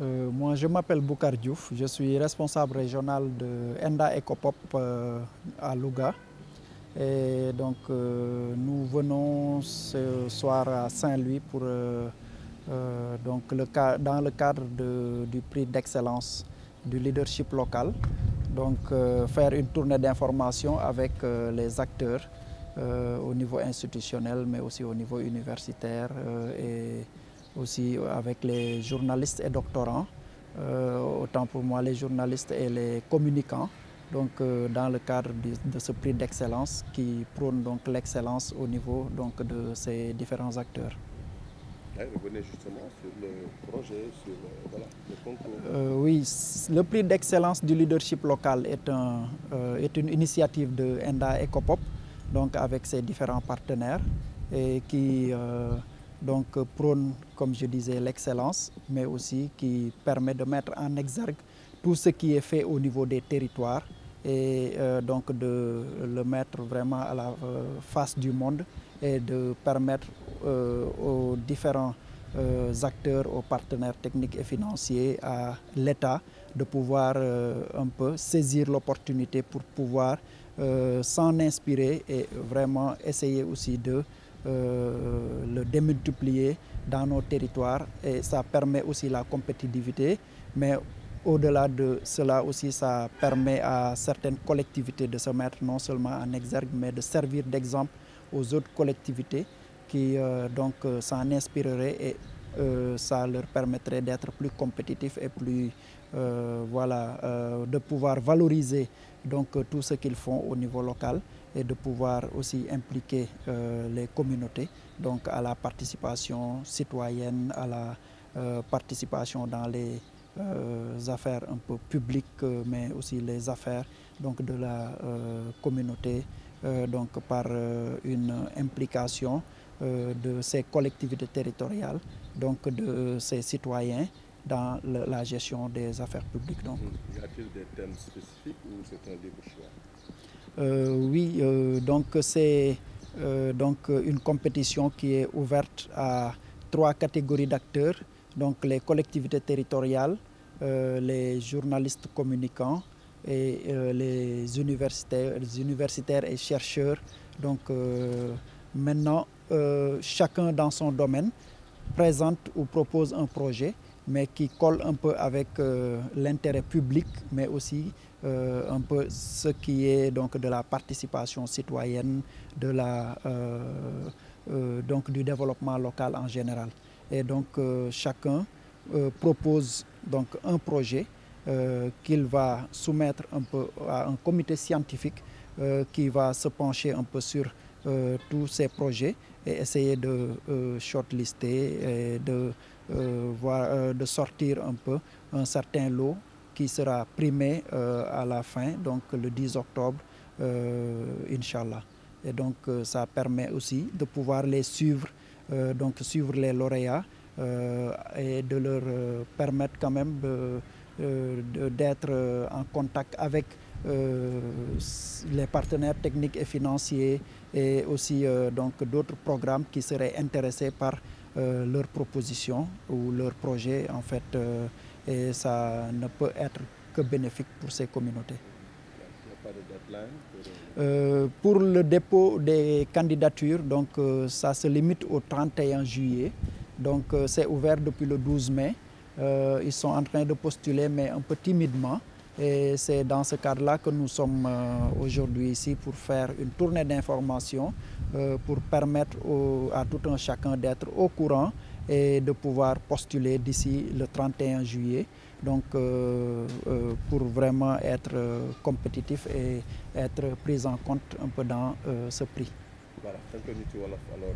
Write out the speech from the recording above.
Euh, moi, je m'appelle Boukar Diouf. Je suis responsable régional de Enda Ecopop euh, à Louga. Et donc, euh, nous venons ce soir à Saint-Louis pour, donc le dans le cadre de- du prix d'excellence du leadership local. Donc, faire une tournée d'information avec les acteurs au niveau institutionnel, mais aussi au niveau universitaire et aussi avec les journalistes et doctorants, euh, autant pour moi les journalistes et les communicants, donc euh, dans le cadre de ce prix d'excellence qui prône donc l'excellence au niveau donc de ces différents acteurs. Revenez justement sur le projet, sur euh, voilà, le concours. Euh, oui, le prix d'excellence du leadership local est, un, euh, est une initiative de Enda Ecopop, donc avec ses différents partenaires, et qui euh, donc prône, comme je disais, l'excellence, mais aussi qui permet de mettre en exergue tout ce qui est fait au niveau des territoires et euh, donc de le mettre vraiment à la euh, face du monde et de permettre euh, aux différents euh, acteurs, aux partenaires techniques et financiers, à l'État de pouvoir euh, un peu saisir l'opportunité pour pouvoir euh, s'en inspirer et vraiment essayer aussi de euh, le démultiplier dans nos territoires et ça permet aussi la compétitivité, mais au-delà de cela aussi, ça permet à certaines collectivités de se mettre non seulement en exergue, mais de servir d'exemple aux autres collectivités qui euh, donc euh, s'en inspireraient et ça leur permettrait d'être plus compétitifs et plus voilà de pouvoir valoriser donc tout ce qu'ils font au niveau local et de pouvoir aussi impliquer euh, les communautés donc à la participation citoyenne, à la euh, participation dans les euh, affaires un peu publiques, mais aussi les affaires donc de la communauté, donc par une implication de ces collectivités territoriales, donc de ces citoyens dans la gestion des affaires publiques. Y a-t-il des thèmes spécifiques ou c'est un libre oui, euh, donc c'est euh, une compétition qui est ouverte à trois catégories d'acteurs, donc les collectivités territoriales, euh, les journalistes communicants et euh, les universitaires, les universitaires et chercheurs. Donc euh, maintenant, euh, chacun dans son domaine présente ou propose un projet, mais qui colle un peu avec euh, l'intérêt public, mais aussi euh, un peu ce qui est donc de la participation citoyenne, euh, euh, donc du développement local en général. Et donc chacun propose donc un projet qu'il va soumettre un peu à un comité scientifique qui va se pencher un peu sur tous ces projets et essayer de shortlister et de, de sortir un peu un certain lot qui sera primé euh, à la fin, donc le 10 octobre, euh, Inch'Allah. Et donc euh, ça permet aussi de pouvoir les suivre, donc suivre les lauréats et de leur permettre quand même d'être en contact avec les partenaires techniques et financiers et aussi donc d'autres programmes qui seraient intéressés par leurs propositions ou leurs projets en fait euh, et ça ne peut être que bénéfique pour ces communautés. Euh, Euh, pour le dépôt des candidatures, donc euh, ça se limite au 31 juillet. Donc euh, c'est ouvert depuis le 12 mai. Euh, ils sont en train de postuler, mais un peu timidement. Et c'est dans ce cadre-là que nous sommes euh, aujourd'hui ici pour faire une tournée d'information, euh, pour permettre à tout un chacun d'être au courant et de pouvoir postuler d'ici le 31 juillet. Donc euh, pour vraiment être compétitif et être pris en compte un peu dans ce prix. voilà alors